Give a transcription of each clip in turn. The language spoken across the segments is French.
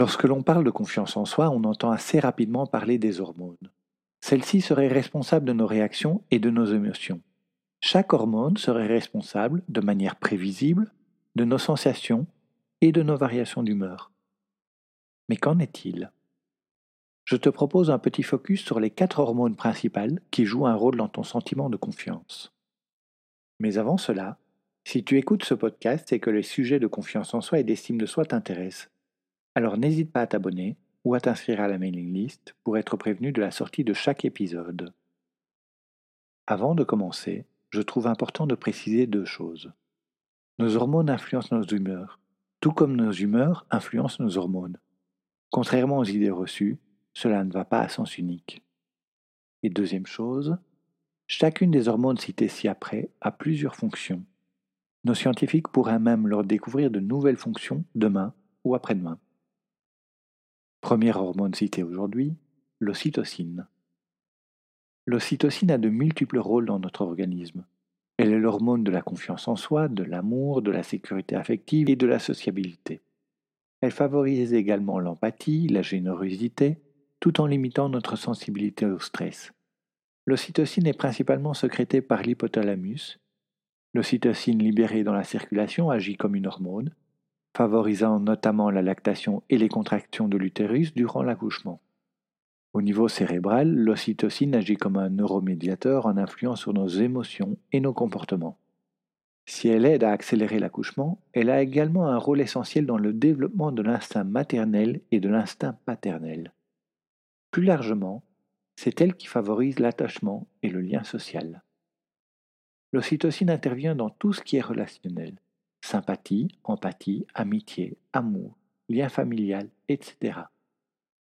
Lorsque l'on parle de confiance en soi, on entend assez rapidement parler des hormones. Celles-ci seraient responsables de nos réactions et de nos émotions. Chaque hormone serait responsable, de manière prévisible, de nos sensations et de nos variations d'humeur. Mais qu'en est-il? Je te propose un petit focus sur les quatre hormones principales qui jouent un rôle dans ton sentiment de confiance. Mais avant cela, si tu écoutes ce podcast, c'est que les sujets de confiance en soi et d'estime de soi t'intéressent. Alors n'hésite pas à t'abonner ou à t'inscrire à la mailing list pour être prévenu de la sortie de chaque épisode. Avant de commencer, je trouve important de préciser deux choses. Nos hormones influencent nos humeurs, tout comme nos humeurs influencent nos hormones. Contrairement aux idées reçues, cela ne va pas à sens unique. Et deuxième chose, chacune des hormones citées ci-après a plusieurs fonctions. Nos scientifiques pourraient même leur découvrir de nouvelles fonctions demain ou après-demain. Première hormone citée aujourd'hui, l'ocytocine. L'ocytocine a de multiples rôles dans notre organisme. Elle est l'hormone de la confiance en soi, de l'amour, de la sécurité affective et de la sociabilité. Elle favorise également l'empathie, la générosité, tout en limitant notre sensibilité au stress. L'ocytocine est principalement sécrétée par l'hypothalamus. L'ocytocine libérée dans la circulation agit comme une hormone, favorisant notamment la lactation et les contractions de l'utérus durant l'accouchement. Au niveau cérébral, l'ocytocine agit comme un neuromédiateur en influant sur nos émotions et nos comportements. Si elle aide à accélérer l'accouchement, elle a également un rôle essentiel dans le développement de l'instinct maternel et de l'instinct paternel. Plus largement, c'est elle qui favorise l'attachement et le lien social. L'ocytocine intervient dans tout ce qui est relationnel sympathie, empathie, amitié, amour, lien familial, etc.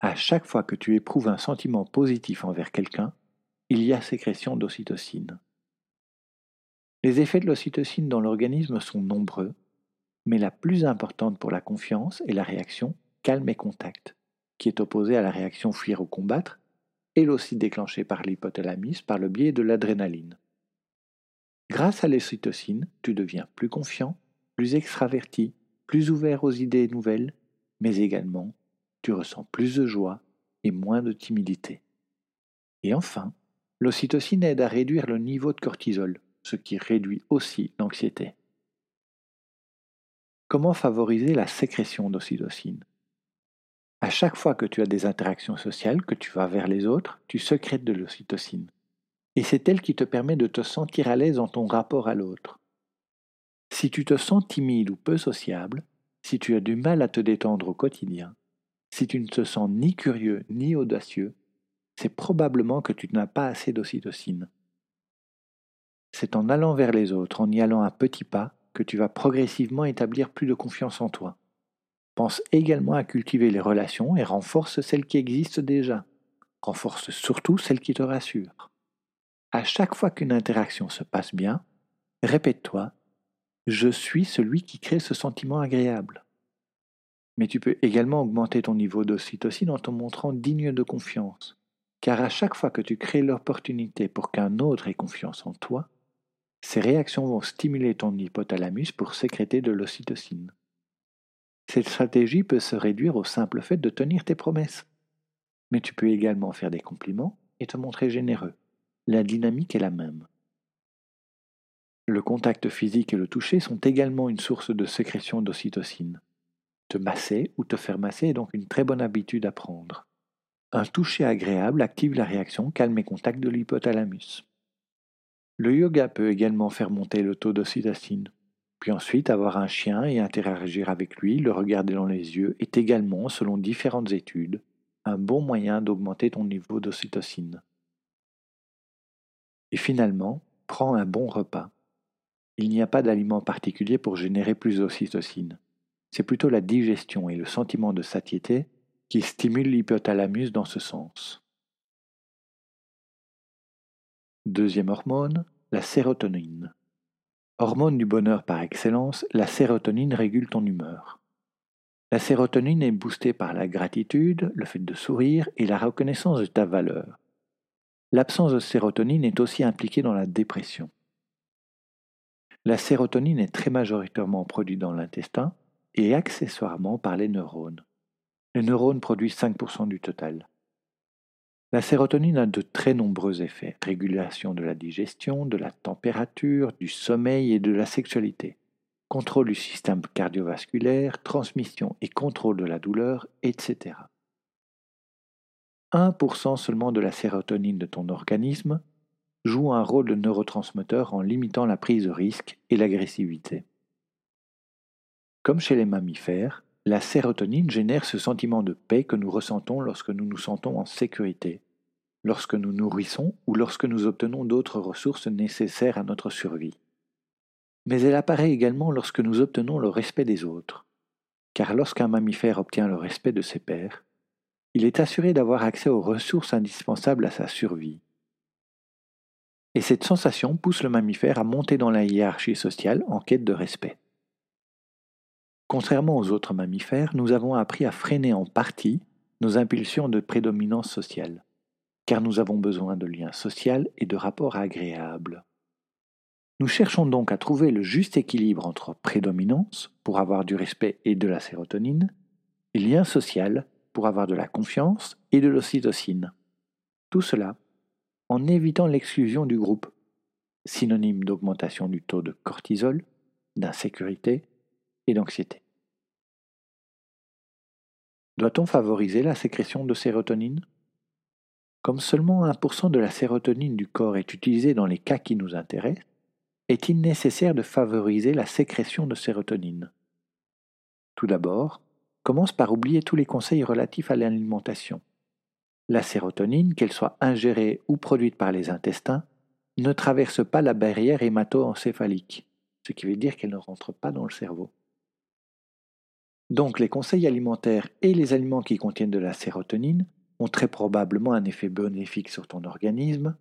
À chaque fois que tu éprouves un sentiment positif envers quelqu'un, il y a sécrétion d'ocytocine. Les effets de l'ocytocine dans l'organisme sont nombreux, mais la plus importante pour la confiance est la réaction calme et contact, qui est opposée à la réaction fuir ou combattre, elle aussi déclenchée par l'hypothalamus par le biais de l'adrénaline. Grâce à l'ocytocine, tu deviens plus confiant, plus extraverti, plus ouvert aux idées nouvelles, mais également tu ressens plus de joie et moins de timidité. Et enfin, l'ocytocine aide à réduire le niveau de cortisol, ce qui réduit aussi l'anxiété. Comment favoriser la sécrétion d'ocytocine? À chaque fois que tu as des interactions sociales, que tu vas vers les autres, tu sécrètes de l'ocytocine. Et c'est elle qui te permet de te sentir à l'aise dans ton rapport à l'autre. Si tu te sens timide ou peu sociable, si tu as du mal à te détendre au quotidien, si tu ne te sens ni curieux ni audacieux, c'est probablement que tu n'as pas assez d'ocytocine. C'est en allant vers les autres, en y allant à petits pas, que tu vas progressivement établir plus de confiance en toi. Pense également à cultiver les relations et renforce celles qui existent déjà. Renforce surtout celles qui te rassurent. À chaque fois qu'une interaction se passe bien, répète-toi Je suis celui qui crée ce sentiment agréable. Mais tu peux également augmenter ton niveau d'ocytocine en te montrant digne de confiance. Car à chaque fois que tu crées l'opportunité pour qu'un autre ait confiance en toi, ces réactions vont stimuler ton hypothalamus pour sécréter de l'ocytocine. Cette stratégie peut se réduire au simple fait de tenir tes promesses. Mais tu peux également faire des compliments et te montrer généreux. La dynamique est la même. Le contact physique et le toucher sont également une source de sécrétion d'ocytocine. Te masser ou te faire masser est donc une très bonne habitude à prendre. Un toucher agréable active la réaction calme et contact de l'hypothalamus. Le yoga peut également faire monter le taux d'ocytocine. Puis ensuite, avoir un chien et interagir avec lui, le regarder dans les yeux, est également, selon différentes études, un bon moyen d'augmenter ton niveau d'ocytocine. Et finalement, prends un bon repas. Il n'y a pas d'aliment particulier pour générer plus d'ocytocine. C'est plutôt la digestion et le sentiment de satiété qui stimulent l'hypothalamus dans ce sens. Deuxième hormone, la sérotonine. Hormone du bonheur par excellence, la sérotonine régule ton humeur. La sérotonine est boostée par la gratitude, le fait de sourire et la reconnaissance de ta valeur. L'absence de sérotonine est aussi impliquée dans la dépression. La sérotonine est très majoritairement produite dans l'intestin et accessoirement par les neurones. Les neurones produisent 5% du total. La sérotonine a de très nombreux effets, régulation de la digestion, de la température, du sommeil et de la sexualité, contrôle du système cardiovasculaire, transmission et contrôle de la douleur, etc. 1% seulement de la sérotonine de ton organisme joue un rôle de neurotransmetteur en limitant la prise de risque et l'agressivité. Comme chez les mammifères, la sérotonine génère ce sentiment de paix que nous ressentons lorsque nous nous sentons en sécurité, lorsque nous nourrissons ou lorsque nous obtenons d'autres ressources nécessaires à notre survie. Mais elle apparaît également lorsque nous obtenons le respect des autres, car lorsqu'un mammifère obtient le respect de ses pairs, il est assuré d'avoir accès aux ressources indispensables à sa survie. Et cette sensation pousse le mammifère à monter dans la hiérarchie sociale en quête de respect. Contrairement aux autres mammifères, nous avons appris à freiner en partie nos impulsions de prédominance sociale, car nous avons besoin de liens sociaux et de rapports agréables. Nous cherchons donc à trouver le juste équilibre entre prédominance, pour avoir du respect et de la sérotonine, et lien social, pour avoir de la confiance et de l'ocytocine. Tout cela en évitant l'exclusion du groupe, synonyme d'augmentation du taux de cortisol, d'insécurité et d'anxiété. Doit-on favoriser la sécrétion de sérotonine? Comme seulement 1% de la sérotonine du corps est utilisée dans les cas qui nous intéressent, est-il nécessaire de favoriser la sécrétion de sérotonine? Tout d'abord, commence par oublier tous les conseils relatifs à l'alimentation. La sérotonine, qu'elle soit ingérée ou produite par les intestins, ne traverse pas la barrière hémato-encéphalique, ce qui veut dire qu'elle ne rentre pas dans le cerveau. Donc les conseils alimentaires et les aliments qui contiennent de la sérotonine ont très probablement un effet bénéfique sur ton organisme,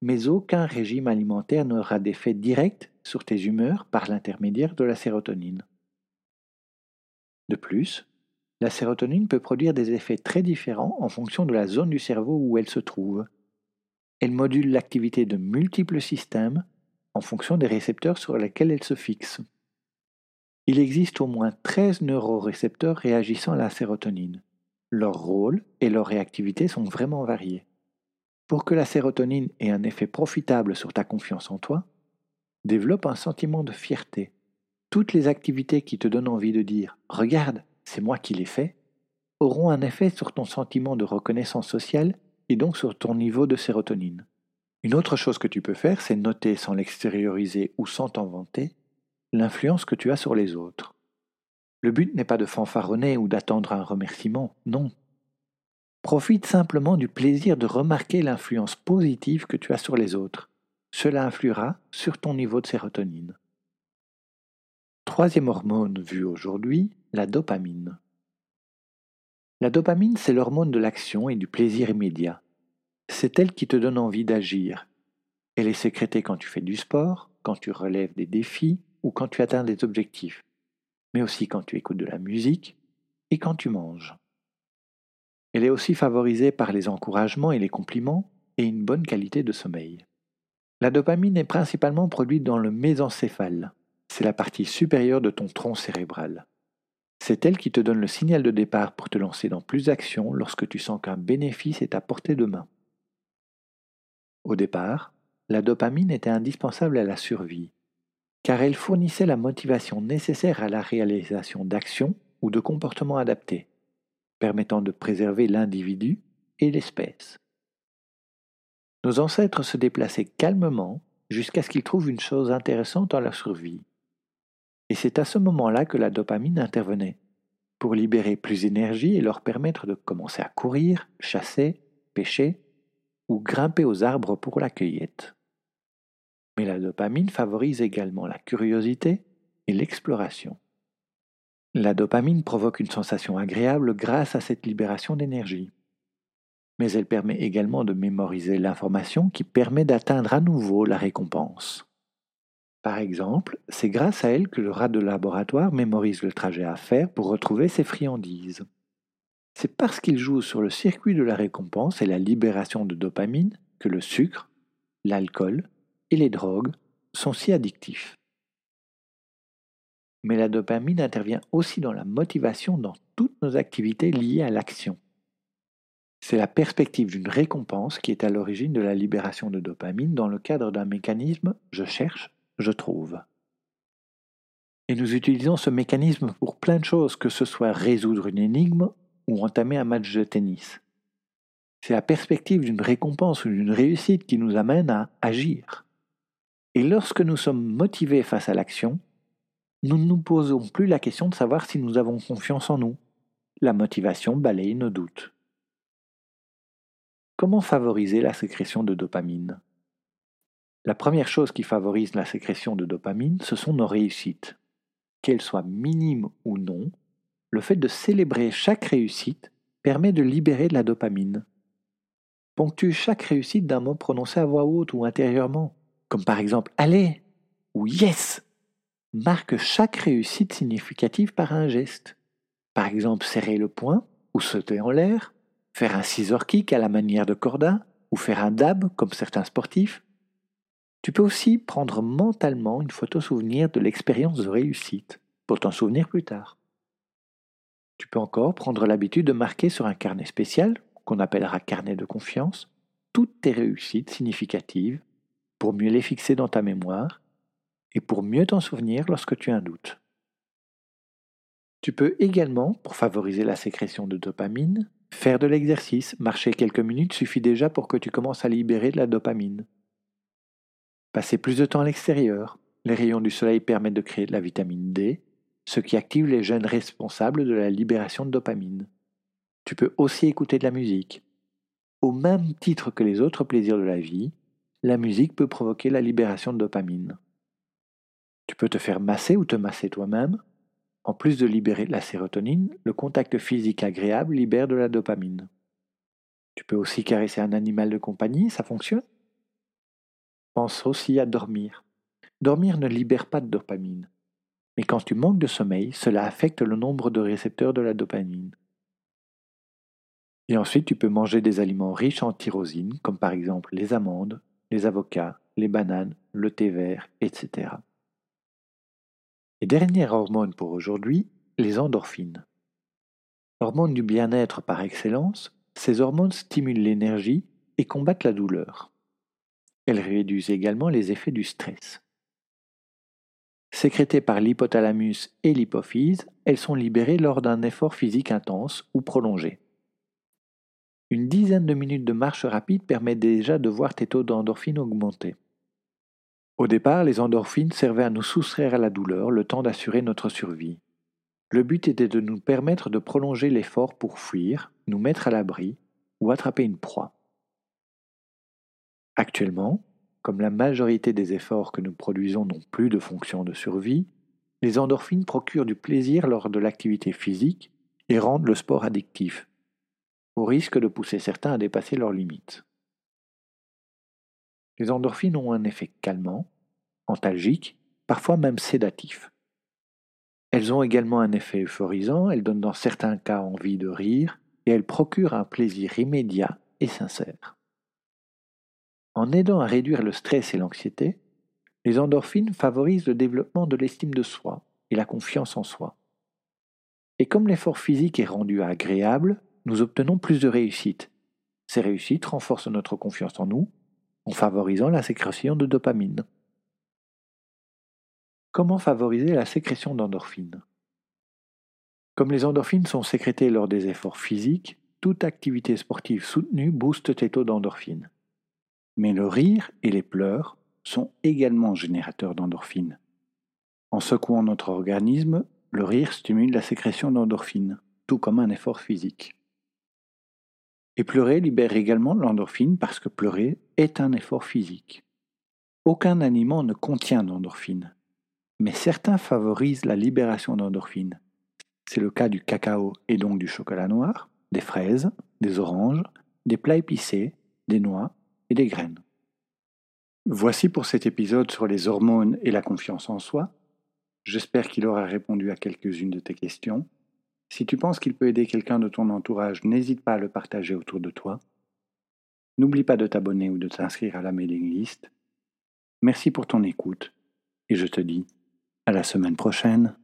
mais aucun régime alimentaire n'aura d'effet direct sur tes humeurs par l'intermédiaire de la sérotonine. De plus, la sérotonine peut produire des effets très différents en fonction de la zone du cerveau où elle se trouve. Elle module l'activité de multiples systèmes en fonction des récepteurs sur lesquels elle se fixe. Il existe au moins 13 neurorécepteurs réagissant à la sérotonine. Leur rôle et leur réactivité sont vraiment variés. Pour que la sérotonine ait un effet profitable sur ta confiance en toi, développe un sentiment de fierté. Toutes les activités qui te donnent envie de dire ⁇ Regarde, c'est moi qui l'ai fait ⁇ auront un effet sur ton sentiment de reconnaissance sociale et donc sur ton niveau de sérotonine. Une autre chose que tu peux faire, c'est noter sans l'extérioriser ou sans t'en vanter l'influence que tu as sur les autres. Le but n'est pas de fanfaronner ou d'attendre un remerciement, non. Profite simplement du plaisir de remarquer l'influence positive que tu as sur les autres. Cela influera sur ton niveau de sérotonine. Troisième hormone vue aujourd'hui, la dopamine. La dopamine, c'est l'hormone de l'action et du plaisir immédiat. C'est elle qui te donne envie d'agir. Elle est sécrétée quand tu fais du sport, quand tu relèves des défis, ou quand tu atteins des objectifs, mais aussi quand tu écoutes de la musique et quand tu manges. Elle est aussi favorisée par les encouragements et les compliments et une bonne qualité de sommeil. La dopamine est principalement produite dans le mésencéphale, c'est la partie supérieure de ton tronc cérébral. C'est elle qui te donne le signal de départ pour te lancer dans plus d'actions lorsque tu sens qu'un bénéfice est à portée de main. Au départ, la dopamine était indispensable à la survie, car elle fournissait la motivation nécessaire à la réalisation d'actions ou de comportements adaptés, permettant de préserver l'individu et l'espèce. Nos ancêtres se déplaçaient calmement jusqu'à ce qu'ils trouvent une chose intéressante dans leur survie. Et c'est à ce moment-là que la dopamine intervenait, pour libérer plus d'énergie et leur permettre de commencer à courir, chasser, pêcher ou grimper aux arbres pour la cueillette. Mais la dopamine favorise également la curiosité et l'exploration. La dopamine provoque une sensation agréable grâce à cette libération d'énergie. Mais elle permet également de mémoriser l'information qui permet d'atteindre à nouveau la récompense. Par exemple, c'est grâce à elle que le rat de laboratoire mémorise le trajet à faire pour retrouver ses friandises. C'est parce qu'il joue sur le circuit de la récompense et la libération de dopamine que le sucre, l'alcool et les drogues sont si addictifs. Mais la dopamine intervient aussi dans la motivation dans toutes nos activités liées à l'action. C'est la perspective d'une récompense qui est à l'origine de la libération de dopamine dans le cadre d'un mécanisme je cherche, je trouve. Et nous utilisons ce mécanisme pour plein de choses, que ce soit résoudre une énigme ou entamer un match de tennis. C'est la perspective d'une récompense ou d'une réussite qui nous amène à agir. Et lorsque nous sommes motivés face à l'action, nous ne nous posons plus la question de savoir si nous avons confiance en nous. La motivation balaye nos doutes. Comment favoriser la sécrétion de dopamine? La première chose qui favorise la sécrétion de dopamine, ce sont nos réussites. Qu'elles soient minimes ou non, le fait de célébrer chaque réussite permet de libérer de la dopamine. Ponctue chaque réussite d'un mot prononcé à voix haute ou intérieurement, comme par exemple Allez ou Yes. Marque chaque réussite significative par un geste. Par exemple, serrer le poing ou sauter en l'air, faire un scissor kick à la manière de Corda ou faire un dab comme certains sportifs. Tu peux aussi prendre mentalement une photo souvenir de l'expérience de réussite pour t'en souvenir plus tard. Tu peux encore prendre l'habitude de marquer sur un carnet spécial, qu'on appellera carnet de confiance, toutes tes réussites significatives pour mieux les fixer dans ta mémoire et pour mieux t'en souvenir lorsque tu as un doute. Tu peux également, pour favoriser la sécrétion de dopamine, faire de l'exercice. Marcher quelques minutes suffit déjà pour que tu commences à libérer de la dopamine. Passer plus de temps à l'extérieur. Les rayons du soleil permettent de créer de la vitamine D, ce qui active les gènes responsables de la libération de dopamine. Tu peux aussi écouter de la musique. Au même titre que les autres plaisirs de la vie, la musique peut provoquer la libération de dopamine. Tu peux te faire masser ou te masser toi-même. En plus de libérer de la sérotonine, le contact physique agréable libère de la dopamine. Tu peux aussi caresser un animal de compagnie, ça fonctionne. Pense aussi à dormir. Dormir ne libère pas de dopamine. Mais quand tu manques de sommeil, cela affecte le nombre de récepteurs de la dopamine. Et ensuite, tu peux manger des aliments riches en tyrosine, comme par exemple les amandes, les avocats, les bananes, le thé vert, etc. Et dernière hormone pour aujourd'hui, les endorphines. Hormones du bien-être par excellence, ces hormones stimulent l'énergie et combattent la douleur. Elles réduisent également les effets du stress. Sécrétées par l'hypothalamus et l'hypophyse, elles sont libérées lors d'un effort physique intense ou prolongé. Une dizaine de minutes de marche rapide permet déjà de voir tes taux d'endorphines augmenter. Au départ, les endorphines servaient à nous soustraire à la douleur le temps d'assurer notre survie. Le but était de nous permettre de prolonger l'effort pour fuir, nous mettre à l'abri ou attraper une proie. Actuellement, comme la majorité des efforts que nous produisons n'ont plus de fonction de survie, les endorphines procurent du plaisir lors de l'activité physique et rendent le sport addictif, au risque de pousser certains à dépasser leurs limites. Les endorphines ont un effet calmant, antalgique, parfois même sédatif. Elles ont également un effet euphorisant, elles donnent dans certains cas envie de rire, et elles procurent un plaisir immédiat et sincère. En aidant à réduire le stress et l'anxiété, les endorphines favorisent le développement de l'estime de soi et la confiance en soi. Et comme l'effort physique est rendu agréable, nous obtenons plus de réussite. Ces réussites renforcent notre confiance en nous en favorisant la sécrétion de dopamine. Comment favoriser la sécrétion d'endorphines? Comme les endorphines sont sécrétées lors des efforts physiques, toute activité sportive soutenue booste tes taux d'endorphines. Mais le rire et les pleurs sont également générateurs d'endorphines. En secouant notre organisme, le rire stimule la sécrétion d'endorphines, tout comme un effort physique. Et pleurer libère également l'endorphine parce que pleurer est un effort physique. Aucun aliment ne contient d'endorphine, mais certains favorisent la libération d'endorphines. C'est le cas du cacao et donc du chocolat noir, des fraises, des oranges, des plats épicés, des noix et des graines. Voici pour cet épisode sur les hormones et la confiance en soi. J'espère qu'il aura répondu à quelques-unes de tes questions. Si tu penses qu'il peut aider quelqu'un de ton entourage, n'hésite pas à le partager autour de toi. N'oublie pas de t'abonner ou de t'inscrire à la mailing list. Merci pour ton écoute et je te dis à la semaine prochaine.